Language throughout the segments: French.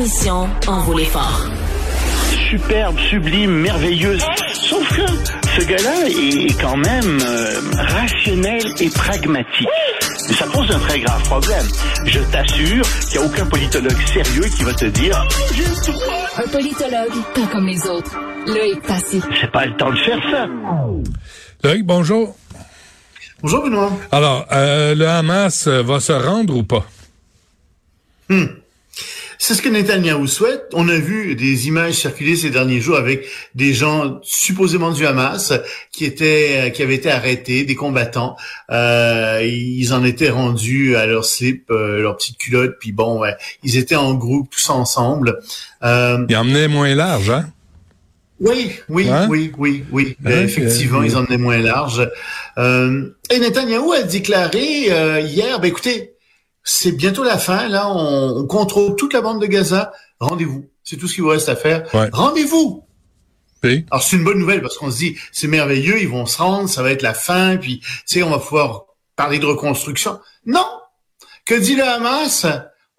Mission en vaut l'effort. Superbe, sublime, merveilleuse. Sauf que ce gars-là est quand même euh, rationnel et pragmatique. Mais ça pose un très grave problème. Je t'assure qu'il n'y a aucun politologue sérieux qui va te dire Un politologue, pas comme les autres. Loïc Passy. c'est pas le temps de faire ça. Loïc, bonjour. Bonjour Benoît. Alors, euh, le Hamas va se rendre ou pas? C'est ce que Netanyahou souhaite. On a vu des images circuler ces derniers jours avec des gens supposément du Hamas qui étaient, qui avaient été arrêtés, des combattants. Euh, ils en étaient rendus à leur slip, euh, leur petite culotte, puis bon, ouais, ils étaient en groupe tous ensemble. Euh, Il emmenait moins large, hein? oui, oui, Hein? oui, oui, oui. Hein, Euh, effectivement, euh, ils en étaient moins larges. Euh, et Netanyahou a déclaré euh, hier, ben écoutez, c'est bientôt la fin, là, on, on contrôle toute la bande de Gaza. Rendez-vous. C'est tout ce qu'il vous reste à faire. Ouais. Rendez-vous. Puis, Alors c'est une bonne nouvelle parce qu'on se dit c'est merveilleux, ils vont se rendre, ça va être la fin, puis tu sais on va pouvoir parler de reconstruction. Non. Que dit le Hamas?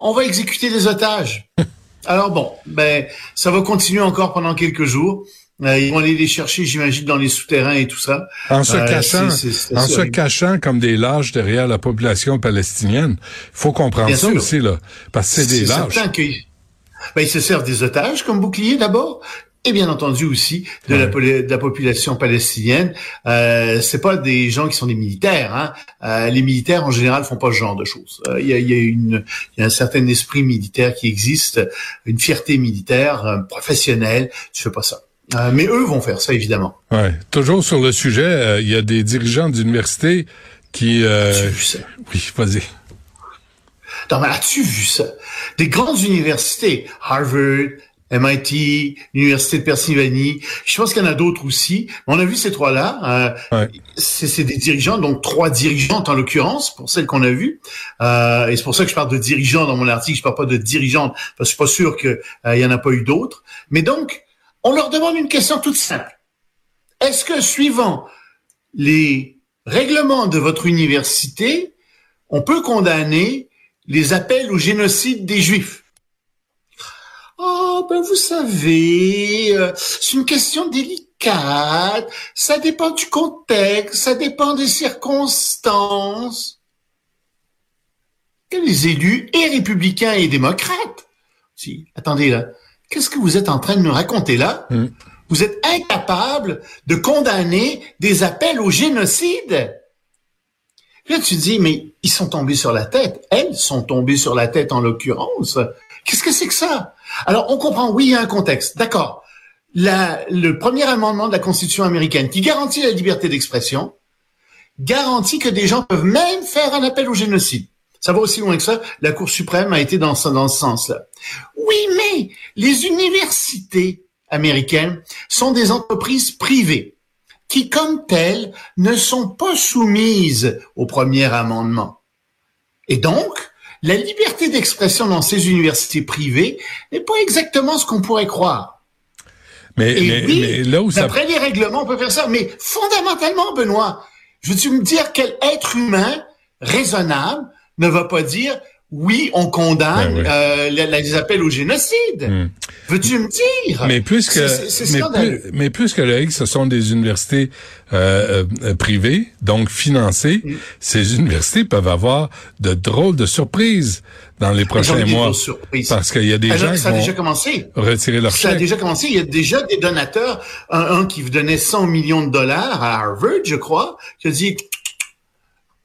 On va exécuter des otages. Alors bon, ben ça va continuer encore pendant quelques jours. Euh, ils vont aller les chercher, j'imagine, dans les souterrains et tout ça. en se Euh, cachant, c'est en se cachant comme des lâches derrière la population palestinienne, faut comprendre Bien ça sûr. aussi, là. Parce que c'est des lâches. qu'ils ben, ils se servent des otages comme bouclier d'abord. Et bien entendu aussi de, la, Ouais. de la population palestinienne. Euh, c'est pas des gens qui sont des militaires. Hein. Euh, les militaires en général font pas ce genre de choses. Euh, Il y, a, y a une, y a un certain esprit militaire qui existe, une fierté militaire euh, professionnelle. Tu fais pas ça. Euh, mais eux vont faire ça évidemment. Ouais. Toujours sur le sujet, euh, il y a des dirigeants d'université qui... euh, Tu as vu ça? Oui, vas-y. Non, mais as-tu vu ça? Des grandes universités, Harvard, MIT, l'Université de Pennsylvanie, je pense qu'il y en a d'autres aussi. On a vu ces trois-là. Euh, Ouais. c'est, des dirigeants, donc trois dirigeantes en l'occurrence, pour celles qu'on a vues. Euh, et c'est pour ça que je parle de dirigeants dans mon article, je parle pas de dirigeantes, parce que je suis pas sûr qu'il y en a pas eu d'autres. Mais donc, on leur demande une question toute simple. Est-ce que suivant les règlements de votre université, on peut condamner les appels au génocide des Juifs? Oh, ben vous savez, euh, c'est une question délicate, ça dépend du contexte, ça dépend des circonstances. Les élus, et républicains et démocrates, si, attendez là, qu'est-ce que vous êtes en train de nous raconter là? Mm. Vous êtes incapable de condamner des appels au génocide. Là, tu dis, mais ils sont tombés sur la tête. Elles sont tombées sur la tête en l'occurrence. Qu'est-ce que c'est que ça? Alors, on comprend, oui, il y a un contexte. D'accord. Le premier amendement de la Constitution américaine qui garantit la liberté d'expression garantit que des gens peuvent même faire un appel au génocide. Ça va aussi loin que ça. La Cour suprême a été dans, ce- dans ce sens-là. Oui, mais les universités américaines sont des entreprises privées qui, comme telles, ne sont pas soumises au premier amendement. Et donc, la liberté d'expression dans ces universités privées n'est pas exactement ce qu'on pourrait croire. Mais, Et mais, oui, mais là où ça... d'après les règlements, on peut faire ça. Mais fondamentalement, Benoît, je veux-tu me dire quel être humain raisonnable ne va pas dire oui, on condamne Ben oui. euh, les, les appels au génocide. Hmm. Veux-tu me dire? Mais plus que, c'est mais, plus, mais plus que le X, ce sont des universités euh, euh, privées, donc financées. Mm. Ces universités peuvent avoir de drôles de surprises dans les prochains mois. Parce qu'il y a des Alors, gens qui a déjà commencé. retirer leur Ça a déjà commencé. Il y a déjà des donateurs, un, un qui vous donnait 100 millions de dollars à Harvard, je crois, qui a dit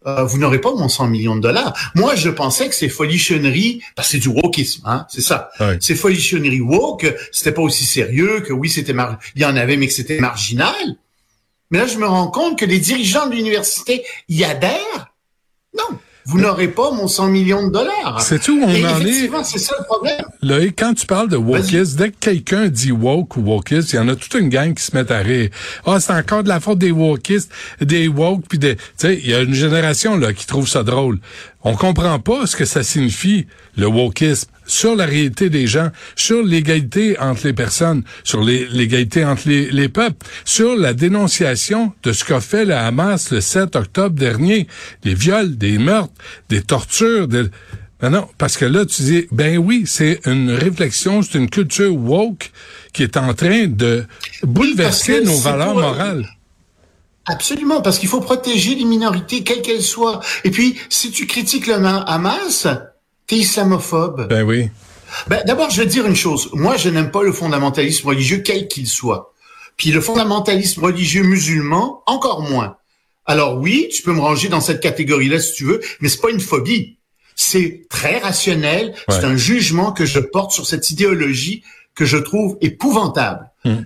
euh, vous n'aurez pas mon 100 millions de dollars. Moi, je pensais que c'est folichonnerie, parce que c'est du wokisme, hein, c'est ça. Ouais. C'est folichonnerie woke, c'était pas aussi sérieux, que oui, c'était mar... il y en avait, mais que c'était marginal. Mais là, je me rends compte que les dirigeants de l'université y adhèrent. Non, vous n'aurez pas mon 100 millions de dollars. Sais-tu où on Et en est? c'est ça le problème. Là, et quand tu parles de wokisme, dès que quelqu'un dit woke ou wokiste, il y en a toute une gang qui se met à rire. Ah, c'est encore de la faute des wokistes, des woke, puis des... Tu sais, il y a une génération là qui trouve ça drôle. On comprend pas ce que ça signifie, le wokisme, sur la réalité des gens, sur l'égalité entre les personnes, sur l'égalité entre les, les peuples, sur la dénonciation de ce qu'a fait le Hamas le 7 octobre dernier. Des viols, des meurtres, des tortures, des... Ben non, parce que là, tu dis, ben oui, c'est une réflexion, c'est une culture woke qui est en train de bouleverser nos valeurs morales. Absolument, parce qu'il faut protéger les minorités, quelles qu'elles soient. Et puis, si tu critiques le Hamas, t'es islamophobe. Ben oui. Ben, d'abord, je vais dire une chose. Moi, je n'aime pas le fondamentalisme religieux, quel qu'il soit. Puis le fondamentalisme religieux musulman, encore moins. Alors oui, tu peux me ranger dans cette catégorie-là si tu veux, mais c'est pas une phobie. C'est très rationnel. C'est un jugement que je porte sur cette idéologie que je trouve épouvantable. Hmm.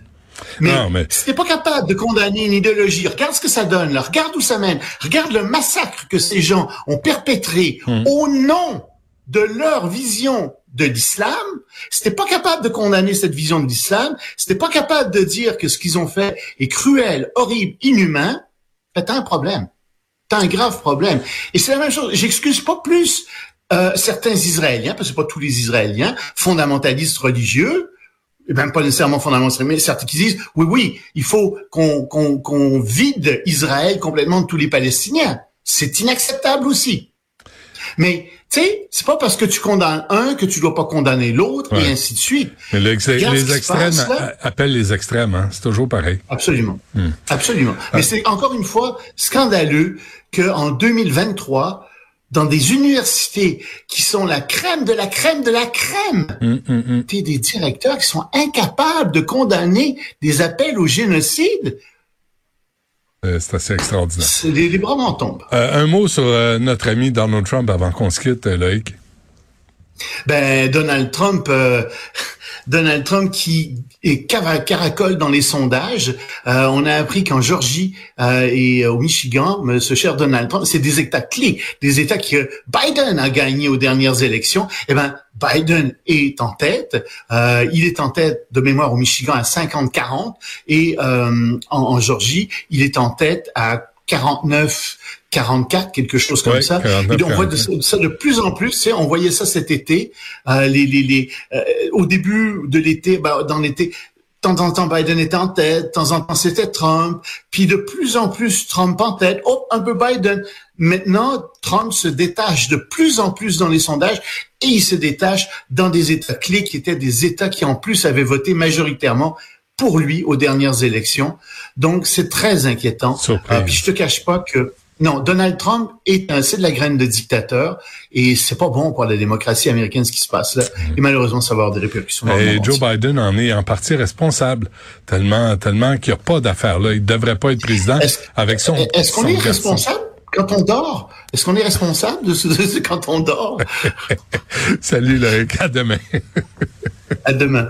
Mais, si t'es pas capable de condamner une idéologie, regarde ce que ça donne, là, regarde où ça mène, regarde le massacre que ces gens ont perpétré hmm. au nom de leur vision de l'islam, si t'es pas capable de condamner cette vision de l'islam, si t'es pas capable de dire que ce qu'ils ont fait est cruel, horrible, inhumain, ben, t'as un problème. T'as un grave problème. Et c'est la même chose. J'excuse pas plus euh, certains Israéliens, parce que c'est pas tous les Israéliens, fondamentalistes religieux, et même pas nécessairement fondamentalistes, mais certains qui disent, oui, oui, il faut qu'on qu'on vide Israël complètement de tous les Palestiniens. C'est inacceptable aussi. Mais tu sais, c'est pas parce que tu condamnes un que tu dois pas condamner l'autre et ainsi de suite. Mais les extrêmes appellent les extrêmes, hein? c'est toujours pareil. Absolument, hmm. absolument. Ah. Mais c'est encore une fois scandaleux que en 2023, dans des universités qui sont la crème de la crème de la crème, mmh, mmh, des directeurs qui sont incapables de condamner des appels au génocide. Euh, c'est assez extraordinaire. Les, les bras m'en tombent. Euh, un mot sur euh, notre ami Donald Trump avant qu'on se quitte, Loïc. Ben, Donald Trump, Donald Trump qui est caracole dans les sondages. on a appris qu'en Georgie et au Michigan, ce cher Donald Trump, c'est des États clés, des États que Biden a gagné aux dernières élections. Eh ben, Biden est en tête. Euh, il est en tête de mémoire au Michigan à 50-40 et euh, en, Georgie, il est en tête à 49 44, quelque chose comme ça. et on voit de, ça de plus en plus. On voyait ça cet été. Euh, les, les, les au début de l'été, bah, dans l'été, de temps en temps, Biden était en tête, de temps en temps, c'était Trump, puis de plus en plus, Trump en tête, oh, un peu Biden. Maintenant, Trump se détache de plus en plus dans les sondages et il se détache dans des États clés qui étaient des États qui en plus avaient voté majoritairement pour lui aux dernières élections. Donc, c'est très inquiétant. Euh, puis je te cache pas que non, Donald Trump est c'est de la graine de dictateur et c'est pas bon pour la démocratie américaine ce qui se passe là. Mm. Et malheureusement, ça va avoir des répercussions. Et Joe Biden en est en partie responsable tellement tellement qu'il n'y a pas d'affaires là. Il devrait pas être président avec son. Est-ce qu'on est, responsable? Quand on dort, est-ce qu'on est responsable de ce, quand on dort? Salut, le À demain. à demain.